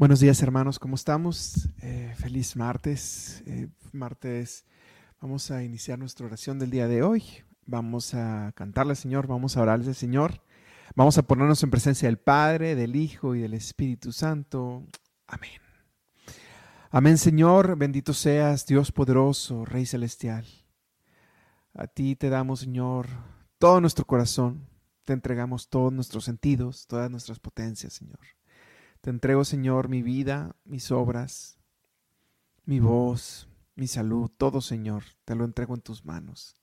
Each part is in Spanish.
Buenos días hermanos, ¿cómo estamos? Eh, feliz martes. Eh, martes vamos a iniciar nuestra oración del día de hoy. Vamos a cantarle Señor, vamos a orarle Señor. Vamos a ponernos en presencia del Padre, del Hijo y del Espíritu Santo. Amén. Amén Señor, bendito seas Dios poderoso, Rey celestial. A ti te damos Señor todo nuestro corazón. Te entregamos todos nuestros sentidos, todas nuestras potencias Señor. Te entrego, Señor, mi vida, mis obras, mi voz, mi salud, todo, Señor, te lo entrego en tus manos.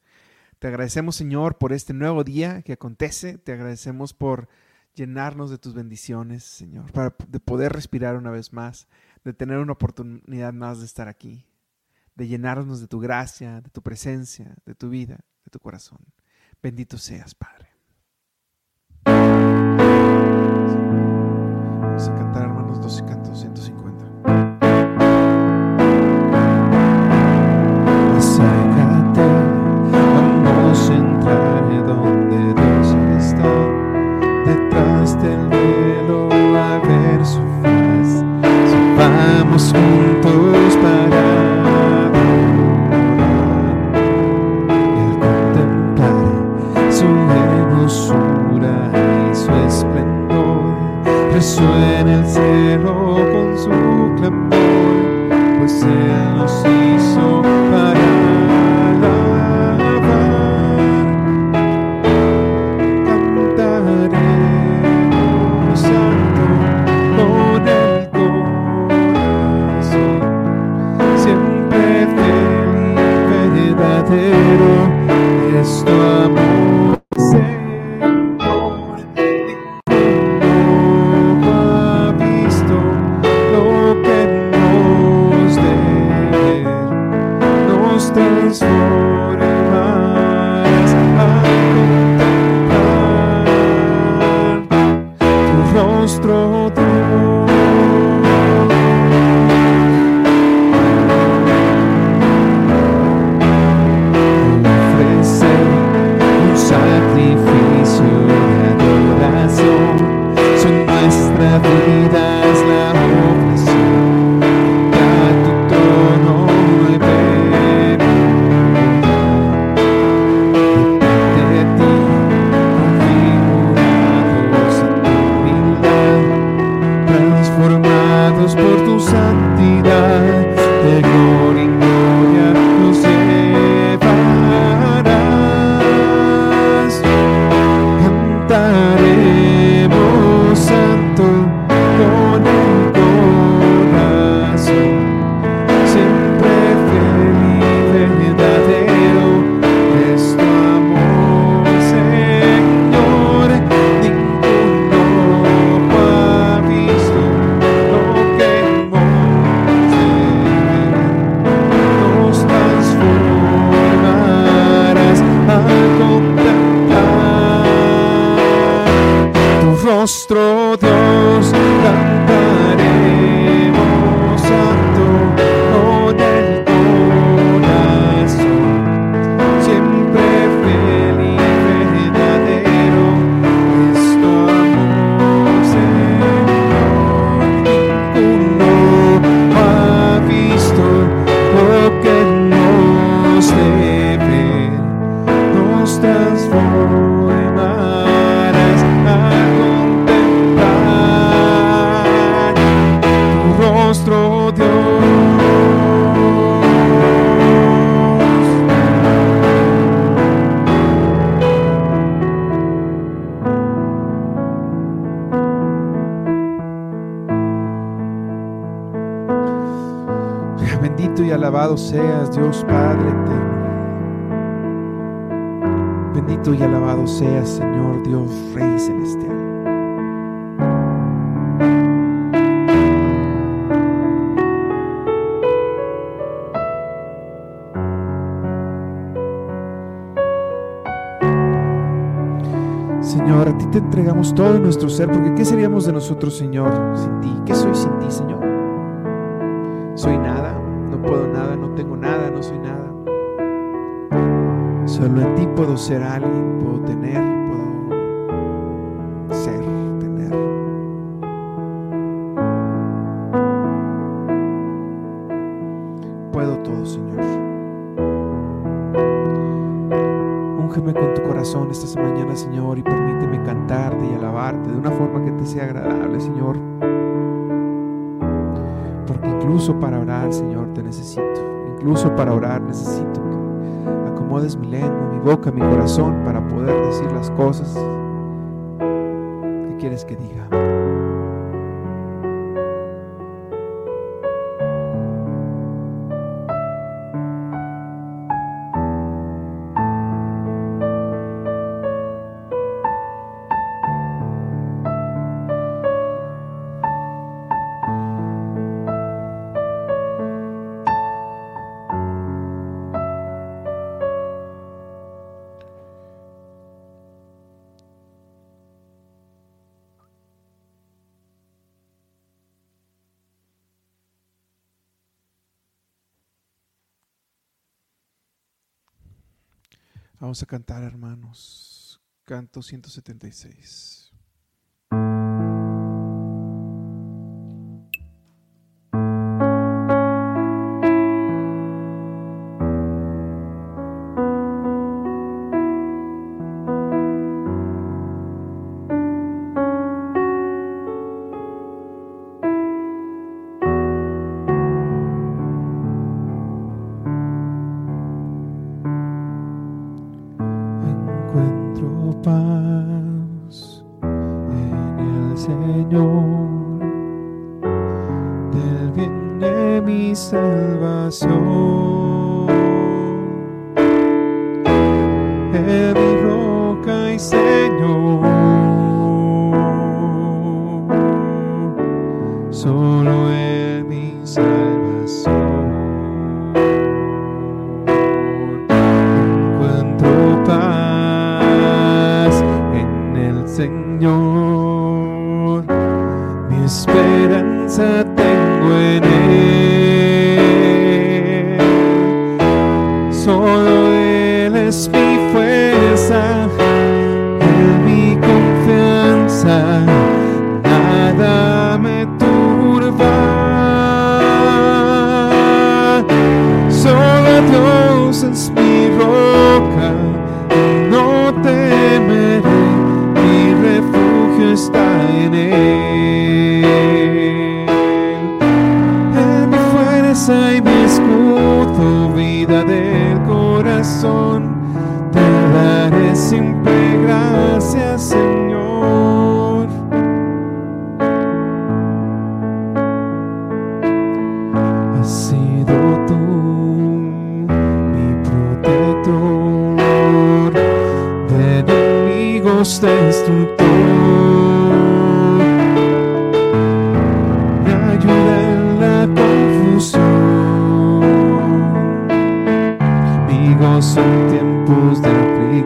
Te agradecemos, Señor, por este nuevo día que acontece. Te agradecemos por llenarnos de tus bendiciones, Señor, para de poder respirar una vez más, de tener una oportunidad más de estar aquí, de llenarnos de tu gracia, de tu presencia, de tu vida, de tu corazón. Bendito seas, Padre. Dios Padre eterno. Bendito y alabado seas, Señor Dios Rey celestial. Señor, a ti te entregamos todo nuestro ser, porque ¿qué seríamos de nosotros, Señor, sin ti? ¿Qué soy sin ti, Señor? Soy nada, no puedo nada, Solo en ti puedo ser alguien, puedo tener, puedo ser, tener. Puedo todo, Señor. Úngeme con tu corazón esta mañana, Señor, y permíteme cantarte y alabarte de una forma que te sea agradable, Señor. Porque incluso para orar, Señor, te necesito. Incluso para orar necesito acomodes mi lengua, mi boca, mi corazón para poder decir las cosas que quieres que diga. A cantar, hermanos. Canto 176.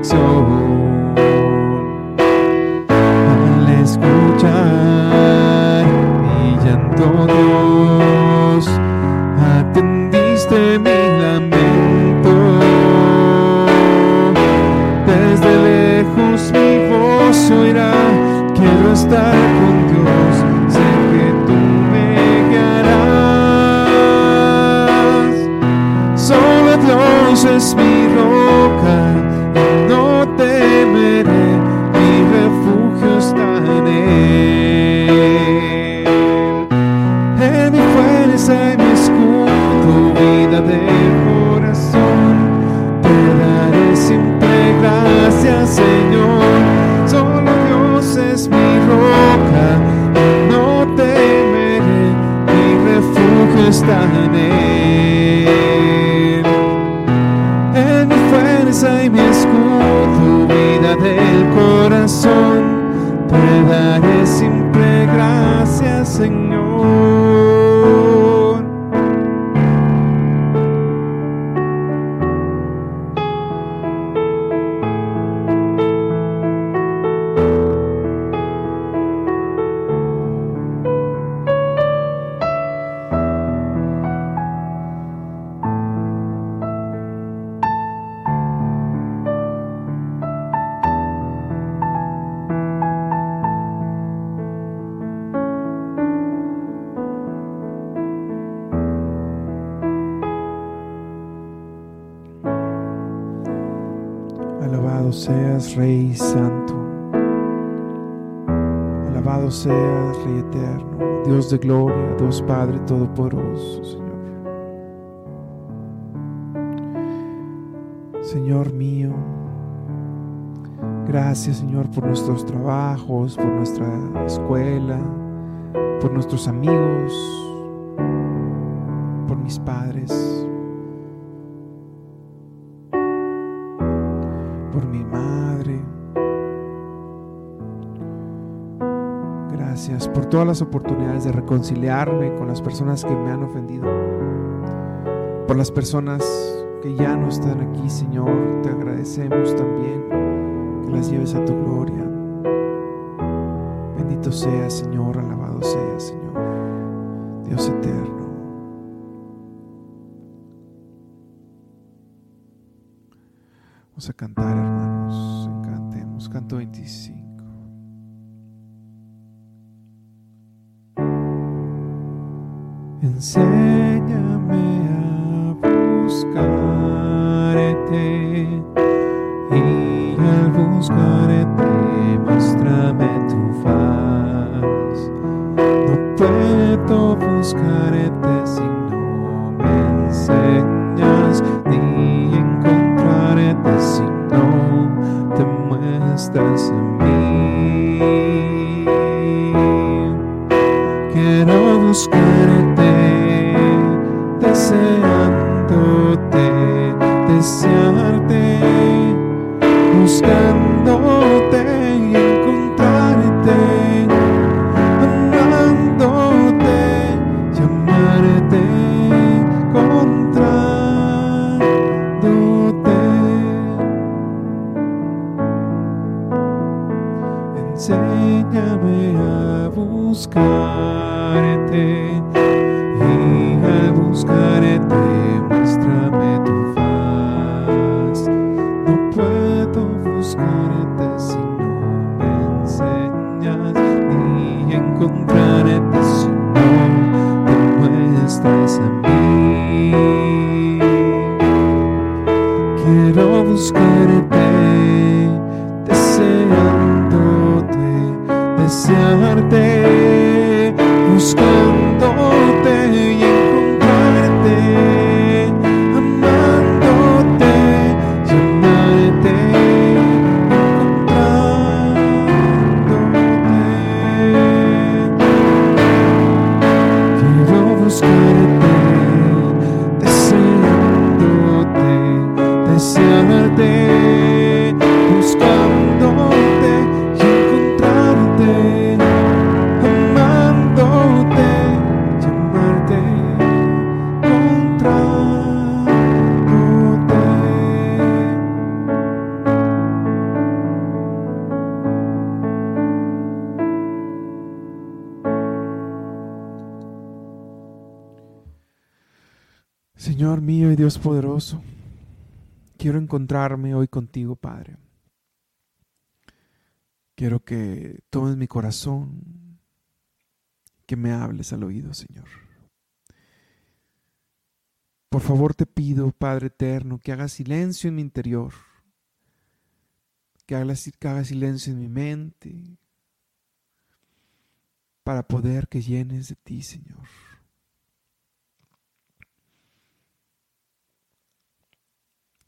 So y mi escudo, vida del corazón, te daré siempre gracias, Señor. Gloria, Dios Padre Todopoderoso, Señor. Señor mío, gracias, Señor, por nuestros trabajos, por nuestra escuela, por nuestros amigos, por mis padres. por mi madre. Por todas las oportunidades de reconciliarme con las personas que me han ofendido. Por las personas que ya no están aquí, Señor, te agradecemos también que las lleves a tu gloria. Bendito sea, Señor, alabado sea, Señor, Dios eterno. Vamos a cantar, hermanos. Cantemos. Canto 25. Enséñame a Poderoso, quiero encontrarme hoy contigo, Padre. Quiero que tomes mi corazón, que me hables al oído, Señor. Por favor te pido, Padre eterno, que hagas silencio en mi interior, que hagas, que hagas silencio en mi mente, para poder que llenes de ti, Señor.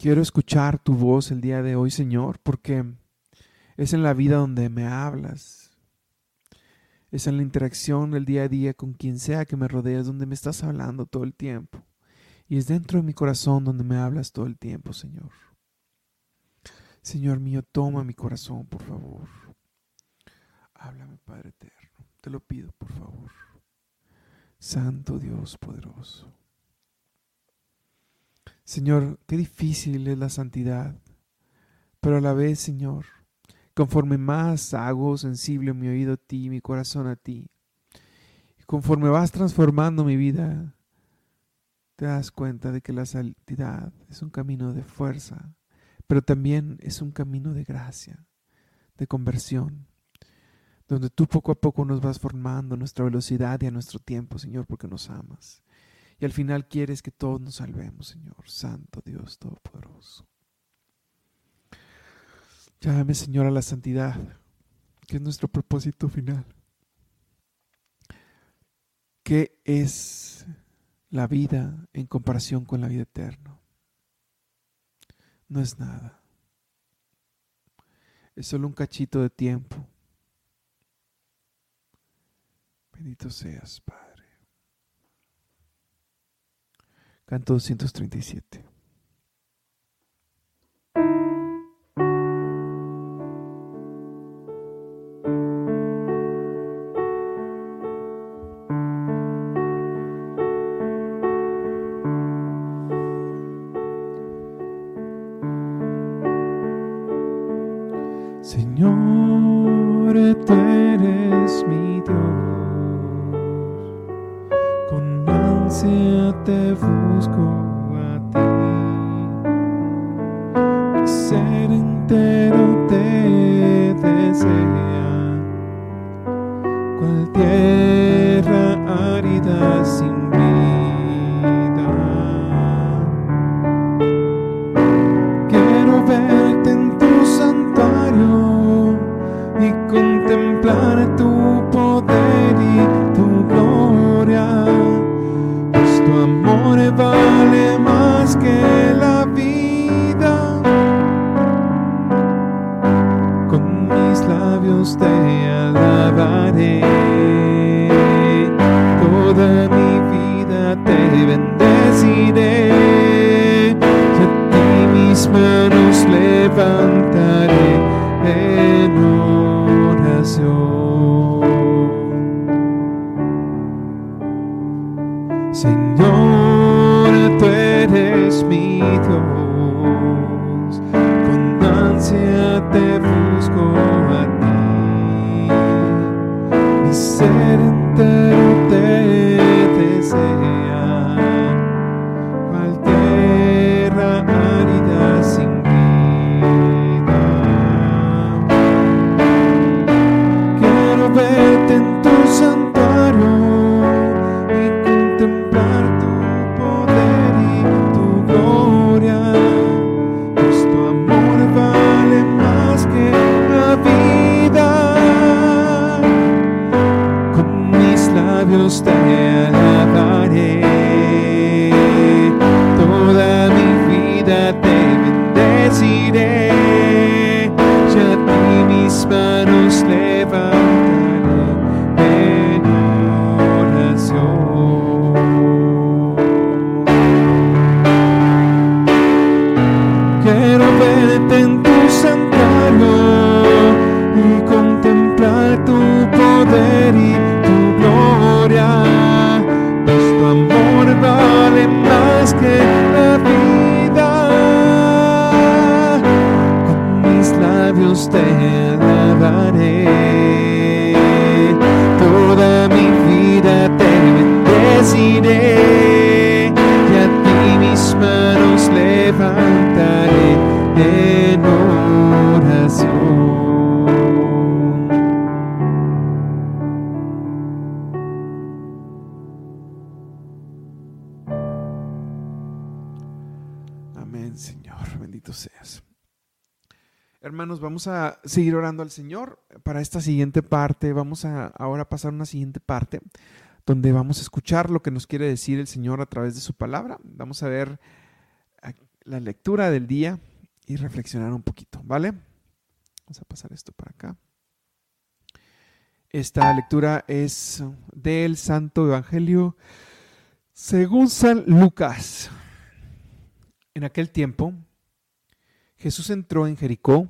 Quiero escuchar tu voz el día de hoy, Señor, porque es en la vida donde me hablas. Es en la interacción del día a día con quien sea que me rodees, donde me estás hablando todo el tiempo. Y es dentro de mi corazón donde me hablas todo el tiempo, Señor. Señor mío, toma mi corazón, por favor. Háblame, Padre eterno. Te lo pido, por favor. Santo Dios poderoso. Señor, qué difícil es la santidad, pero a la vez, Señor, conforme más hago sensible mi oído a ti, mi corazón a ti, y conforme vas transformando mi vida, te das cuenta de que la santidad es un camino de fuerza, pero también es un camino de gracia, de conversión, donde tú poco a poco nos vas formando a nuestra velocidad y a nuestro tiempo, Señor, porque nos amas. Y al final quieres que todos nos salvemos, Señor, Santo Dios Todopoderoso. Llámame, Señor, a la santidad, que es nuestro propósito final. ¿Qué es la vida en comparación con la vida eterna? No es nada. Es solo un cachito de tiempo. Bendito seas, Padre. Canto 237. Ser entero te desea. Cual Quiero verte vamos a seguir orando al Señor para esta siguiente parte. Vamos a ahora pasar a una siguiente parte donde vamos a escuchar lo que nos quiere decir el Señor a través de su palabra. Vamos a ver a- la lectura del día y reflexionar un poquito, ¿vale? Vamos a pasar esto para acá. Esta lectura es del Santo Evangelio según San Lucas. En aquel tiempo, Jesús entró en Jericó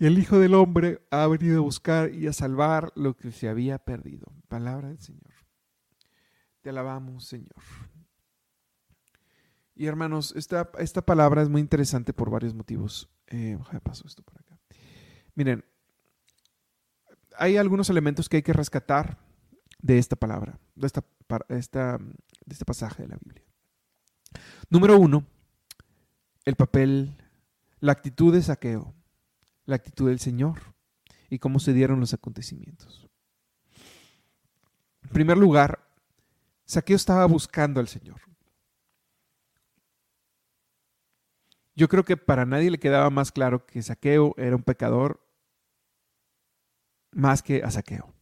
y el Hijo del Hombre ha venido a buscar y a salvar lo que se había perdido. Palabra del Señor. Te alabamos, Señor. Y hermanos, esta, esta palabra es muy interesante por varios motivos. Eh, paso esto por acá. Miren, hay algunos elementos que hay que rescatar de esta palabra, de, esta, esta, de este pasaje de la Biblia. Número uno, el papel, la actitud de saqueo la actitud del Señor y cómo se dieron los acontecimientos. En primer lugar, Saqueo estaba buscando al Señor. Yo creo que para nadie le quedaba más claro que Saqueo era un pecador más que a Saqueo.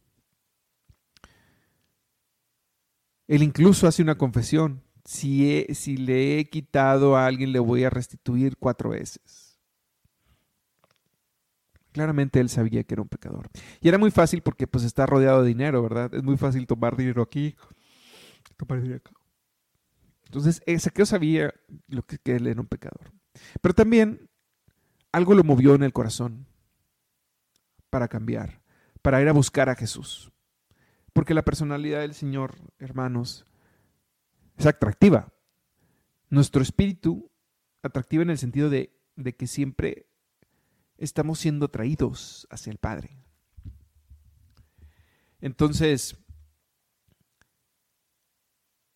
Él incluso hace una confesión. Si, si le he quitado a alguien, le voy a restituir cuatro veces. Claramente él sabía que era un pecador. Y era muy fácil porque pues está rodeado de dinero, ¿verdad? Es muy fácil tomar dinero aquí, tomar dinero acá. Entonces, Saqueo sabía lo que, que él era un pecador. Pero también algo lo movió en el corazón para cambiar, para ir a buscar a Jesús. Porque la personalidad del Señor, hermanos, es atractiva. Nuestro espíritu, atractiva en el sentido de, de que siempre estamos siendo traídos hacia el Padre. Entonces,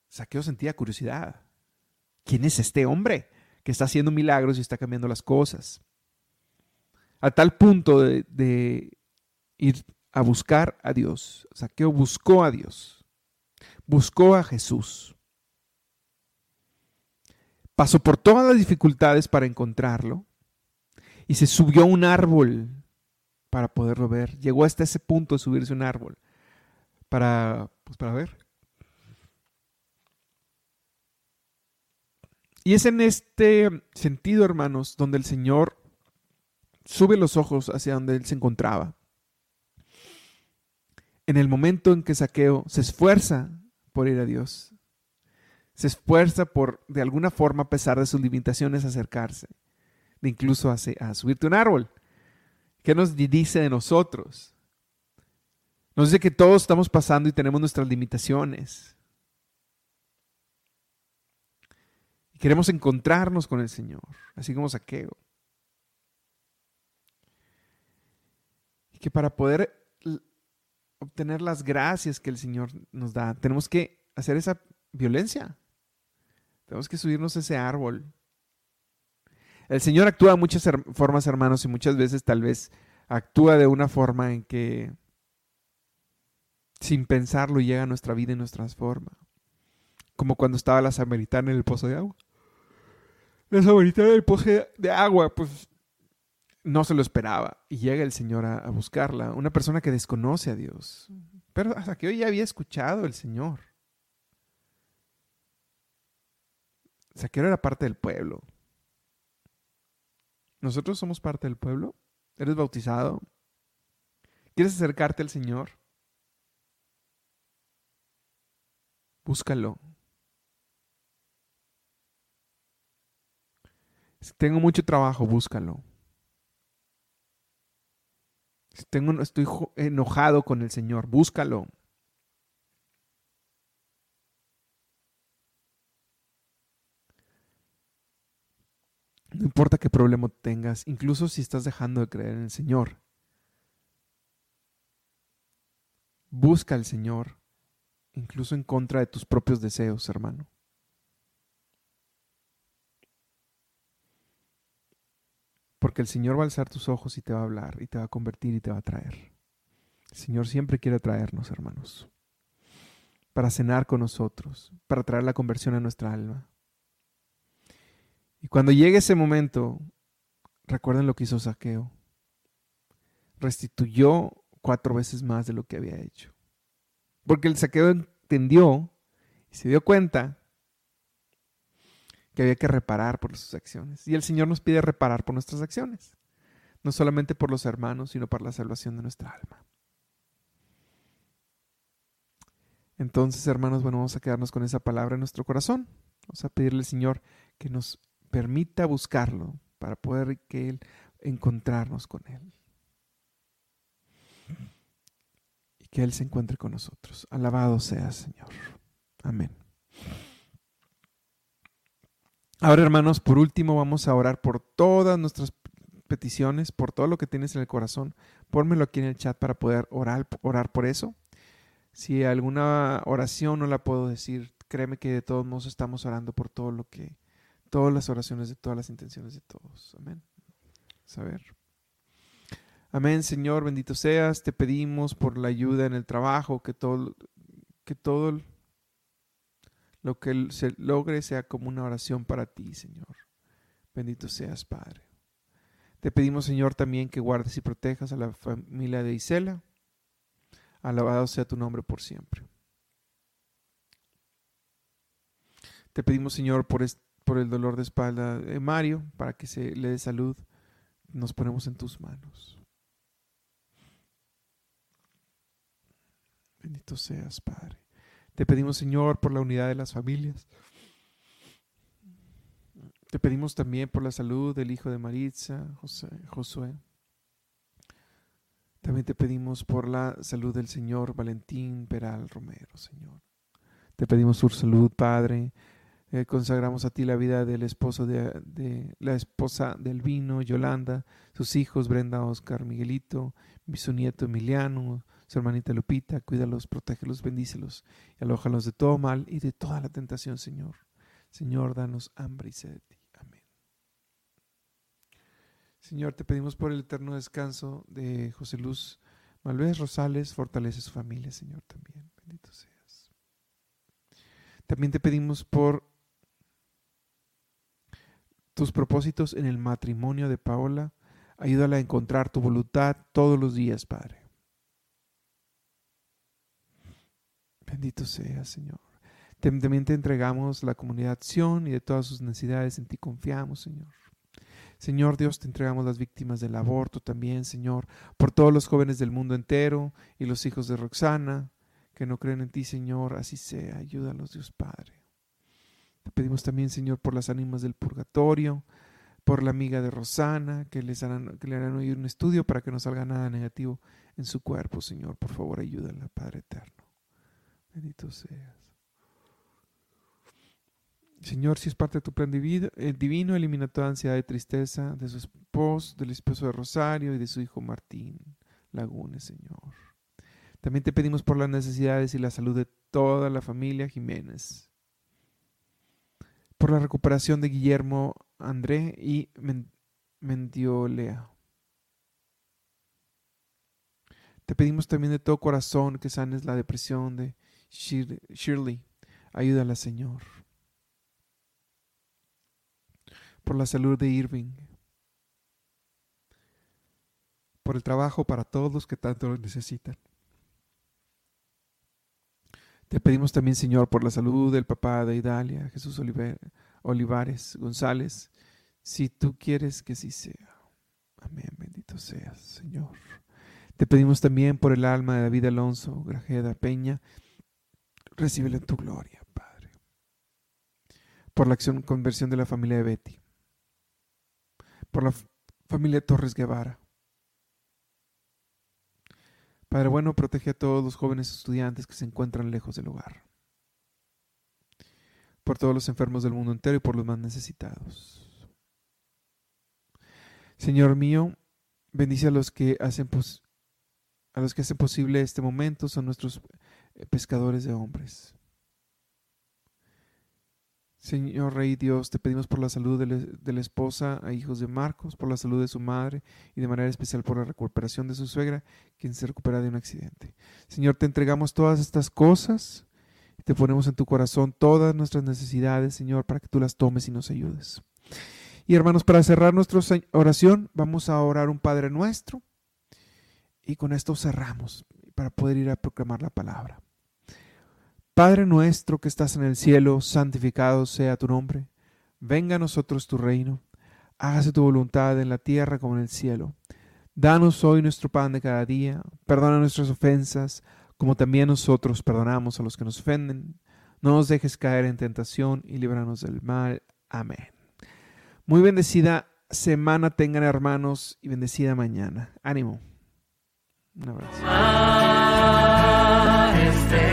Saqueo sentía curiosidad. ¿Quién es este hombre que está haciendo milagros y está cambiando las cosas? A tal punto de, ir a buscar a Dios. Saqueo buscó a Dios. Buscó a Jesús. Pasó por todas las dificultades para encontrarlo y se subió a un árbol para poderlo ver. Llegó hasta ese punto de subirse a un árbol para, pues, para ver. Y es en este sentido, hermanos, donde el Señor sube los ojos hacia donde Él se encontraba. En el momento en que Saqueo se esfuerza por ir a Dios, se esfuerza por, de alguna forma, a pesar de sus limitaciones, acercarse incluso a, a subirte un árbol. ¿Qué nos dice de nosotros? Nos dice que todos estamos pasando y tenemos nuestras limitaciones. Queremos encontrarnos con el Señor, así como saqueo. Y que para poder obtener las gracias que el Señor nos da, tenemos que hacer esa violencia. Tenemos que subirnos a ese árbol el Señor actúa de muchas formas, hermanos, y muchas veces tal vez actúa de una forma en que sin pensarlo llega a nuestra vida y nos transforma. Como cuando estaba la samaritana en el pozo de agua. La samaritana en el pozo de agua, pues no se lo esperaba. Y llega el Señor a, buscarla. Una persona que desconoce a Dios. Pero hasta que hoy ya había escuchado el Señor. Saquero era parte del pueblo. Nosotros somos parte del pueblo. ¿Eres bautizado? ¿Quieres acercarte al Señor? Búscalo. Si tengo mucho trabajo, búscalo. Si tengo, estoy enojado con el Señor, búscalo. No importa qué problema tengas, incluso si estás dejando de creer en el Señor. Busca al Señor, incluso en contra de tus propios deseos, hermano. Porque el Señor va a alzar tus ojos y te va a hablar y te va a convertir y te va a traer. El Señor siempre quiere traernos, hermanos, para cenar con nosotros, para traer la conversión a nuestra alma. Cuando llegue ese momento, recuerden lo que hizo Saqueo. Restituyó cuatro veces más de lo que había hecho. Porque el saqueo entendió y se dio cuenta que había que reparar por sus acciones. Y el Señor nos pide reparar por nuestras acciones, no solamente por los hermanos, sino por la salvación de nuestra alma. Entonces, hermanos, bueno, vamos a quedarnos con esa palabra en nuestro corazón. Vamos a pedirle al Señor que nos permita buscarlo para poder que Él encontrarnos con Él. Y que Él se encuentre con nosotros. Alabado sea, Señor. Amén. Ahora, hermanos, por último vamos a orar por todas nuestras peticiones, por todo lo que tienes en el corazón. Pónmelo aquí en el chat para poder orar, orar por eso. Si alguna oración no la puedo decir, créeme que de todos modos estamos orando por todo lo que, todas las oraciones de todas las intenciones de todos. Amén. Amén, Señor, bendito seas. Te pedimos por la ayuda en el trabajo, que todo, que todo lo que se logre sea como una oración para ti, Señor. Bendito seas, Padre. Te pedimos, Señor, también que guardes y protejas a la familia de Isela. Alabado sea tu nombre por siempre. Te pedimos, Señor, por, por el dolor de espalda Mario, para que se le dé salud. Nos ponemos en tus manos. Bendito seas, Padre. Te pedimos, Señor, por la unidad de las familias. Te pedimos también por la salud del hijo de Maritza, José, Josué. También te pedimos por la salud del Señor Valentín Peral Romero, Señor. Te pedimos su salud, Padre. Eh, consagramos a ti la vida del esposo de, la esposa del vino, Yolanda, sus hijos, Brenda, Oscar, Miguelito, su nieto Emiliano, su hermanita Lupita, cuídalos, protégelos, bendícelos y alójalos de todo mal y de toda la tentación, Señor. Señor, danos hambre y sed de ti. Amén. Señor, te pedimos por el eterno descanso de José Luz Malvez Rosales, fortalece su familia, Señor, también. Bendito seas. También te pedimos por tus propósitos en el matrimonio de Paola. Ayúdala a encontrar tu voluntad todos los días, Padre. Bendito sea, Señor. También te entregamos la comunidad Sion y de todas sus necesidades en ti confiamos, Señor. Señor Dios, te entregamos las víctimas del aborto también, Señor, por todos los jóvenes del mundo entero y los hijos de Roxana que no creen en ti, Señor, así sea. Ayúdalos, Dios Padre. Te pedimos también, Señor, por las ánimas del purgatorio, por la amiga de Rosana, que, les harán, que le harán oír un estudio para que no salga nada negativo en su cuerpo, Señor. Por favor, ayúdala, Padre eterno. Bendito seas. Señor, si es parte de tu plan divino, el divino, elimina toda ansiedad y tristeza de su esposo, del esposo de Rosario y de su hijo Martín Lagunes, Señor. También te pedimos por las necesidades y la salud de toda la familia Jiménez. Por la recuperación de Guillermo André y Mendiolea. Te pedimos también de todo corazón que sanes la depresión de Shirley, ayúdala, Señor. Por la salud de Irving. Por el trabajo para todos los que tanto lo necesitan. Te pedimos también, Señor, por la salud del papá de Idalia, Jesús Olivares González, si tú quieres que así sea. Amén, bendito seas, Señor. Te pedimos también por el alma de David Alonso Grajeda Peña, recíbelo en tu gloria, Padre. Por la acción conversión de la familia de Betty. Por la familia Torres Guevara. Padre bueno, protege a todos los jóvenes estudiantes que se encuentran lejos del hogar. Por todos los enfermos del mundo entero y por los más necesitados. Señor mío, bendice a los que hacen a los que hacen posible este momento, son nuestros eh, pescadores de hombres. Señor Rey Dios, te pedimos por la salud de, la esposa a hijos de Marcos, por la salud de su madre y de manera especial por la recuperación de su suegra, quien se recupera de un accidente. Señor, te entregamos todas estas cosas te ponemos en tu corazón todas nuestras necesidades, Señor, para que tú las tomes y nos ayudes. Y hermanos, para cerrar nuestra oración, vamos a orar un Padre nuestro y con esto cerramos para poder ir a proclamar la palabra. Padre nuestro que estás en el cielo, santificado sea tu nombre. Venga a nosotros tu reino. Hágase tu voluntad en la tierra como en el cielo. Danos hoy nuestro pan de cada día. Perdona nuestras ofensas, como también nosotros perdonamos a los que nos ofenden. No nos dejes caer en tentación y líbranos del mal. Amén. Muy bendecida semana tengan hermanos y bendecida mañana. Ánimo. Un abrazo. Este corazón.